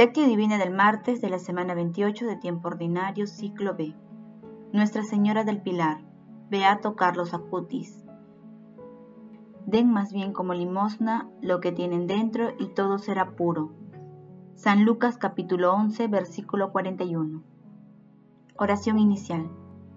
Lectio Divina del martes de la semana 28 de tiempo ordinario, ciclo B. Nuestra Señora del Pilar, Beato Carlos Acutis. Den más bien como limosna lo que tienen dentro y todo será puro. San Lucas capítulo 11, versículo 41. Oración inicial.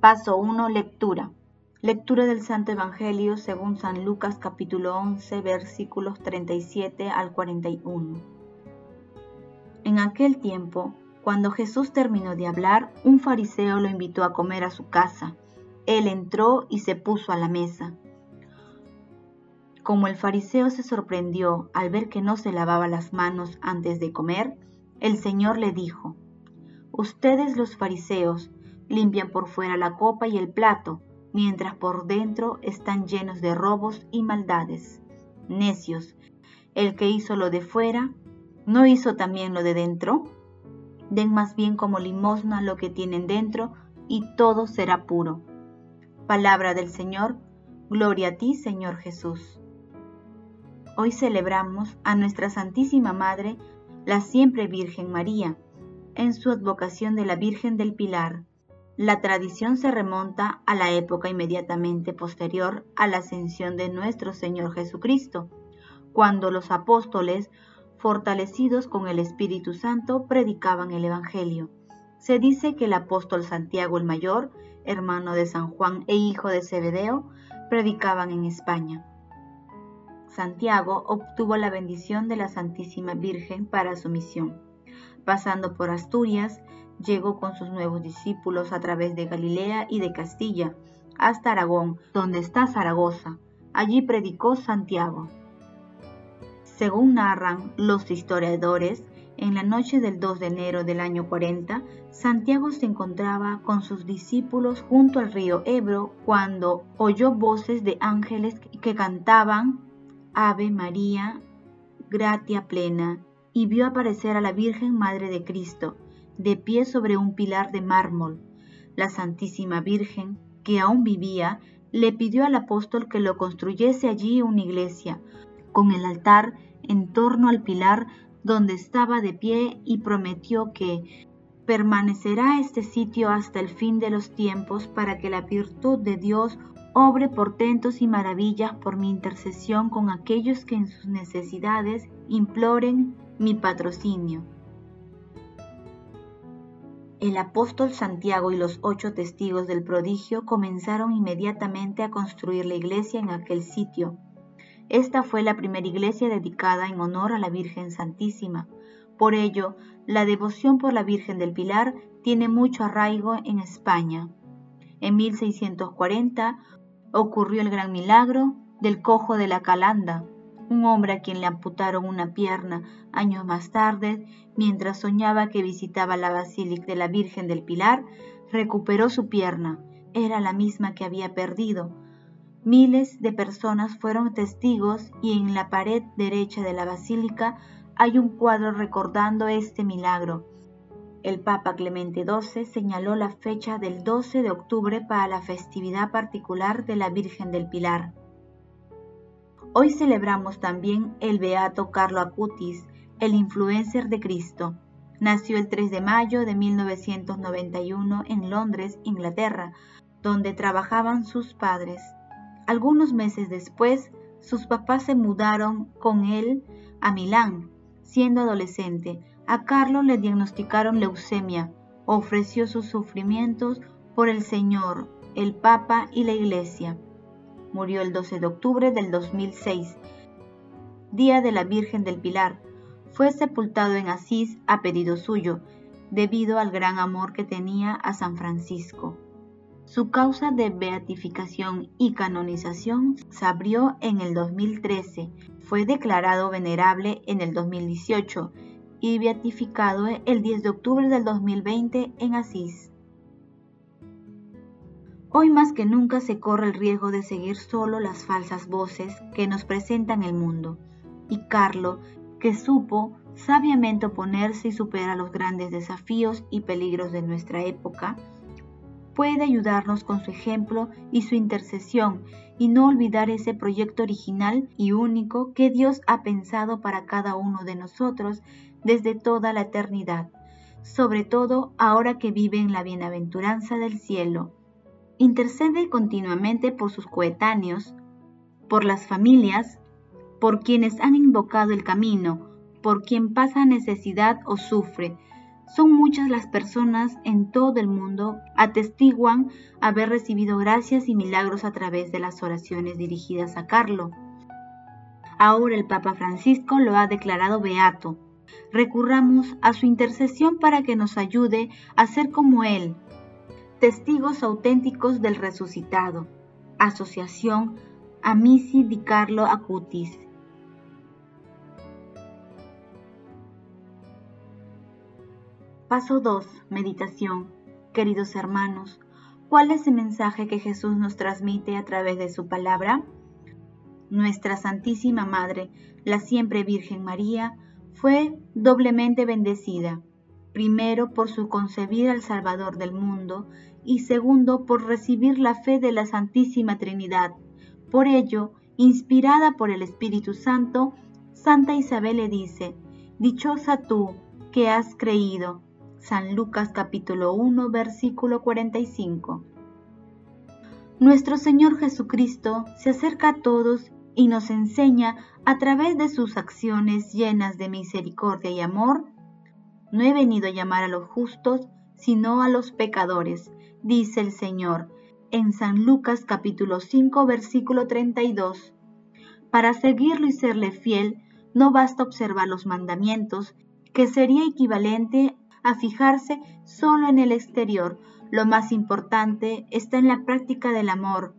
Paso 1. Lectura. Lectura del Santo Evangelio según San Lucas capítulo 11 versículos 37 al 41. En aquel tiempo, cuando Jesús terminó de hablar, un fariseo lo invitó a comer a su casa. Él entró y se puso a la mesa. Como el fariseo se sorprendió al ver que no se lavaba las manos antes de comer, el Señor le dijo, Ustedes los fariseos, limpian por fuera la copa y el plato, mientras por dentro están llenos de robos y maldades. Necios, el que hizo lo de fuera, ¿no hizo también lo de dentro? Den más bien como limosna lo que tienen dentro, y todo será puro. Palabra del Señor, gloria a ti, Señor Jesús. Hoy celebramos a nuestra Santísima Madre, la siempre Virgen María, en su advocación de la Virgen del Pilar la tradición se remonta a la época inmediatamente posterior a la ascensión de nuestro Señor Jesucristo, cuando los apóstoles, fortalecidos con el Espíritu Santo, predicaban el Evangelio. Se dice que el apóstol Santiago el Mayor, hermano de San Juan e hijo de Zebedeo, predicaban en España. Santiago obtuvo la bendición de la Santísima Virgen para su misión. Pasando por Asturias, llegó con sus nuevos discípulos a través de Galilea y de Castilla hasta Aragón, donde está Zaragoza. Allí predicó Santiago. Según narran los historiadores, en la noche del 2 de enero del año 40, Santiago se encontraba con sus discípulos junto al río Ebro cuando oyó voces de ángeles que cantaban Ave María, gratia plena, y vio aparecer a la Virgen Madre de Cristo, de pie sobre un pilar de mármol. La Santísima Virgen, que aún vivía, le pidió al apóstol que lo construyese allí una iglesia, con el altar en torno al pilar donde estaba de pie y prometió que permanecerá este sitio hasta el fin de los tiempos para que la virtud de Dios obre portentos y maravillas por mi intercesión con aquellos que en sus necesidades imploren mi patrocinio. El apóstol Santiago y los ocho testigos del prodigio comenzaron inmediatamente a construir la iglesia en aquel sitio. Esta fue la primera iglesia dedicada en honor a la Virgen Santísima. Por ello, la devoción por la Virgen del Pilar tiene mucho arraigo en España. En 1640 ocurrió el gran milagro del cojo de la Calanda, un hombre a quien le amputaron una pierna años más tarde, mientras soñaba que visitaba la Basílica de la Virgen del Pilar, recuperó su pierna. Era la misma que había perdido. Miles de personas fueron testigos y en la pared derecha de la basílica hay un cuadro recordando este milagro. El Papa Clemente XII señaló la fecha del 12 de octubre para la festividad particular de la Virgen del Pilar. Hoy celebramos también el beato Carlo Acutis, el influencer de Cristo. Nació el 3 de mayo de 1991 en Londres, Inglaterra, donde trabajaban sus padres. Algunos meses después, sus papás se mudaron con él a Milán. Siendo adolescente, a Carlo le diagnosticaron leucemia. Ofreció sus sufrimientos por el Señor, el Papa y la Iglesia. Murió el 12 de octubre del 2006, día de la Virgen del Pilar. Fue sepultado en Asís a pedido suyo, debido al gran amor que tenía a San Francisco. Su causa de beatificación y canonización se abrió en el 2013, fue declarado venerable en el 2018 y beatificado el 10 de octubre del 2020 en Asís. Hoy más que nunca se corre el riesgo de seguir solo las falsas voces que nos presentan el mundo. Y Carlo, que supo sabiamente oponerse y superar los grandes desafíos y peligros de nuestra época, puede ayudarnos con su ejemplo y su intercesión y no olvidar ese proyecto original y único que Dios ha pensado para cada uno de nosotros desde toda la eternidad, sobre todo ahora que vive en la bienaventuranza del cielo. Intercede continuamente por sus coetáneos, por las familias, por quienes han invocado el camino, por quien pasa necesidad o sufre. Son muchas las personas en todo el mundo atestiguan haber recibido gracias y milagros a través de las oraciones dirigidas a Carlo. Ahora el Papa Francisco lo ha declarado beato. Recurramos a su intercesión para que nos ayude a ser como Él, testigos auténticos del resucitado. Asociación Amici di Carlo Acutis. Paso 2. Meditación. Queridos hermanos, ¿cuál es el mensaje que Jesús nos transmite a través de su palabra? Nuestra Santísima Madre, la siempre Virgen María, fue doblemente bendecida, primero por su concebir al Salvador del mundo y segundo por recibir la fe de la Santísima Trinidad. Por ello, inspirada por el Espíritu Santo, Santa Isabel le dice, Dichosa tú que has creído, San Lucas capítulo 1 versículo 45. Nuestro Señor Jesucristo se acerca a todos y nos enseña a través de sus acciones llenas de misericordia y amor. No he venido a llamar a los justos, sino a los pecadores, dice el Señor en San Lucas capítulo 5 versículo 32. Para seguirlo y serle fiel, no basta observar los mandamientos, que sería equivalente a fijarse solo en el exterior. Lo más importante está en la práctica del amor.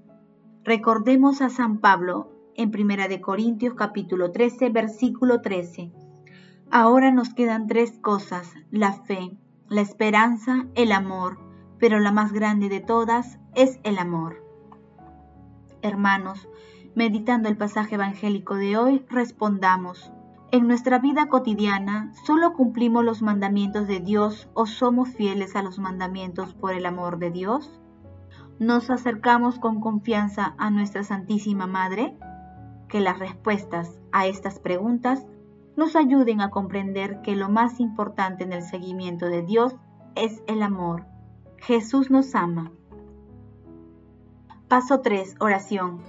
Recordemos a San Pablo en 1 de Corintios capítulo 13 versículo 13. Ahora nos quedan tres cosas, la fe, la esperanza, el amor, pero la más grande de todas es el amor. Hermanos, meditando el pasaje evangélico de hoy, respondamos, en nuestra vida cotidiana, ¿solo cumplimos los mandamientos de Dios o somos fieles a los mandamientos por el amor de Dios? ¿Nos acercamos con confianza a nuestra Santísima Madre? Que las respuestas a estas preguntas nos ayuden a comprender que lo más importante en el seguimiento de Dios es el amor. Jesús nos ama. Paso 3. Oración.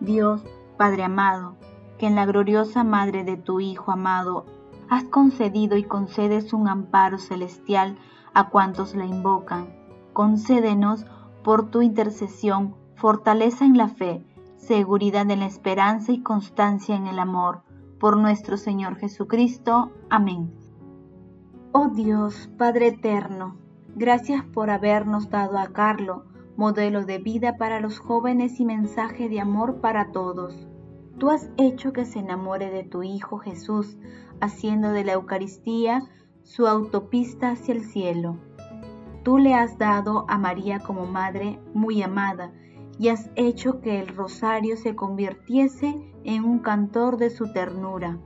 Dios, Padre amado, que en la gloriosa Madre de tu Hijo amado has concedido y concedes un amparo celestial a cuantos la invocan. Concédenos, por tu intercesión, fortaleza en la fe, seguridad en la esperanza y constancia en el amor. Por nuestro Señor Jesucristo. Amén. Oh Dios, Padre eterno, gracias por habernos dado a Carlo, modelo de vida para los jóvenes y mensaje de amor para todos. Tú has hecho que se enamore de tu Hijo Jesús, haciendo de la Eucaristía su autopista hacia el cielo. Tú le has dado a María como madre muy amada y has hecho que el rosario se convirtiese en un cantor de su ternura.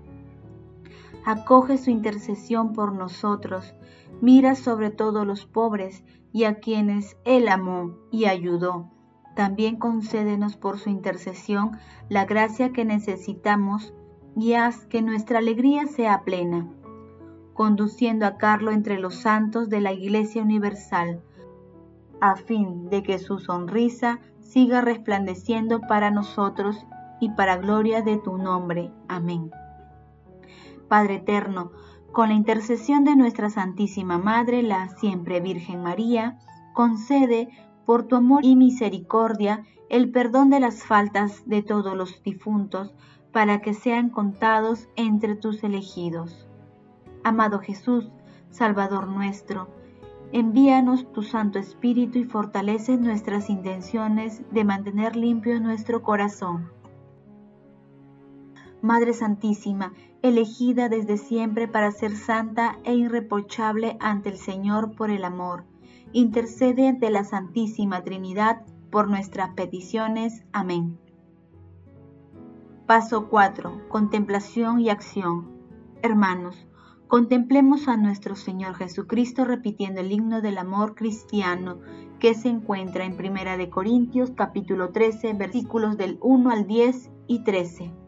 Acoge su intercesión por nosotros, mira sobre todo los pobres y a quienes Él amó y ayudó también concédenos por su intercesión la gracia que necesitamos y haz que nuestra alegría sea plena, conduciendo a Carlo entre los santos de la Iglesia Universal, a fin de que su sonrisa siga resplandeciendo para nosotros y para gloria de tu nombre. Amén. Padre eterno, con la intercesión de nuestra Santísima Madre, la siempre Virgen María, concede por tu amor y misericordia, el perdón de las faltas de todos los difuntos, para que sean contados entre tus elegidos. Amado Jesús, Salvador nuestro, Envíanos tu Santo Espíritu y fortalece nuestras intenciones de mantener limpio nuestro corazón. Madre Santísima, elegida desde siempre para ser santa e irreprochable ante el Señor por el amor, intercede ante la Santísima Trinidad por nuestras peticiones. Amén. Paso 4. Contemplación y acción. Hermanos, contemplemos a nuestro Señor Jesucristo repitiendo el himno del amor cristiano que se encuentra en Primera de Corintios capítulo 13 versículos del 1 al 10 y 13.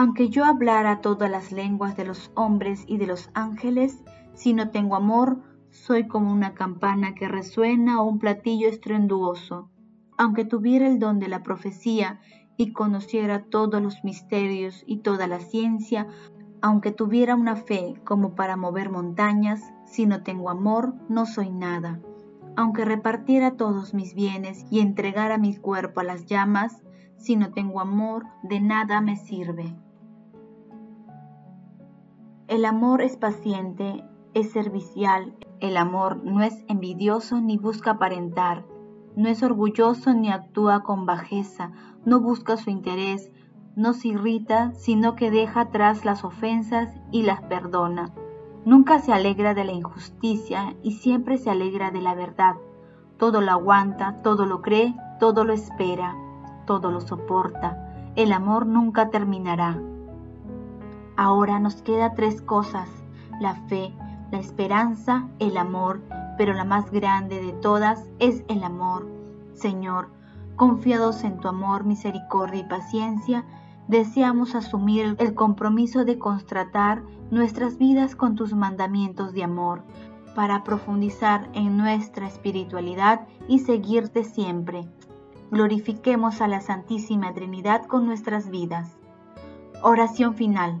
Aunque yo hablara todas las lenguas de los hombres y de los ángeles, si no tengo amor, soy como una campana que resuena o un platillo estruendoso. Aunque tuviera el don de la profecía y conociera todos los misterios y toda la ciencia, aunque tuviera una fe como para mover montañas, si no tengo amor, no soy nada. Aunque repartiera todos mis bienes y entregara mi cuerpo a las llamas, si no tengo amor, de nada me sirve. El amor es paciente, es servicial, el amor no es envidioso ni busca aparentar, no es orgulloso ni actúa con bajeza, no busca su interés, no se irrita, sino que deja atrás las ofensas y las perdona. Nunca se alegra de la injusticia y siempre se alegra de la verdad. Todo lo aguanta, todo lo cree, todo lo espera, todo lo soporta. El amor nunca terminará. Ahora nos queda tres cosas, la fe, la esperanza, el amor, pero la más grande de todas es el amor. Señor, confiados en tu amor, misericordia y paciencia, deseamos asumir el compromiso de constratar nuestras vidas con tus mandamientos de amor, para profundizar en nuestra espiritualidad y seguirte siempre. Glorifiquemos a la Santísima Trinidad con nuestras vidas. Oración final.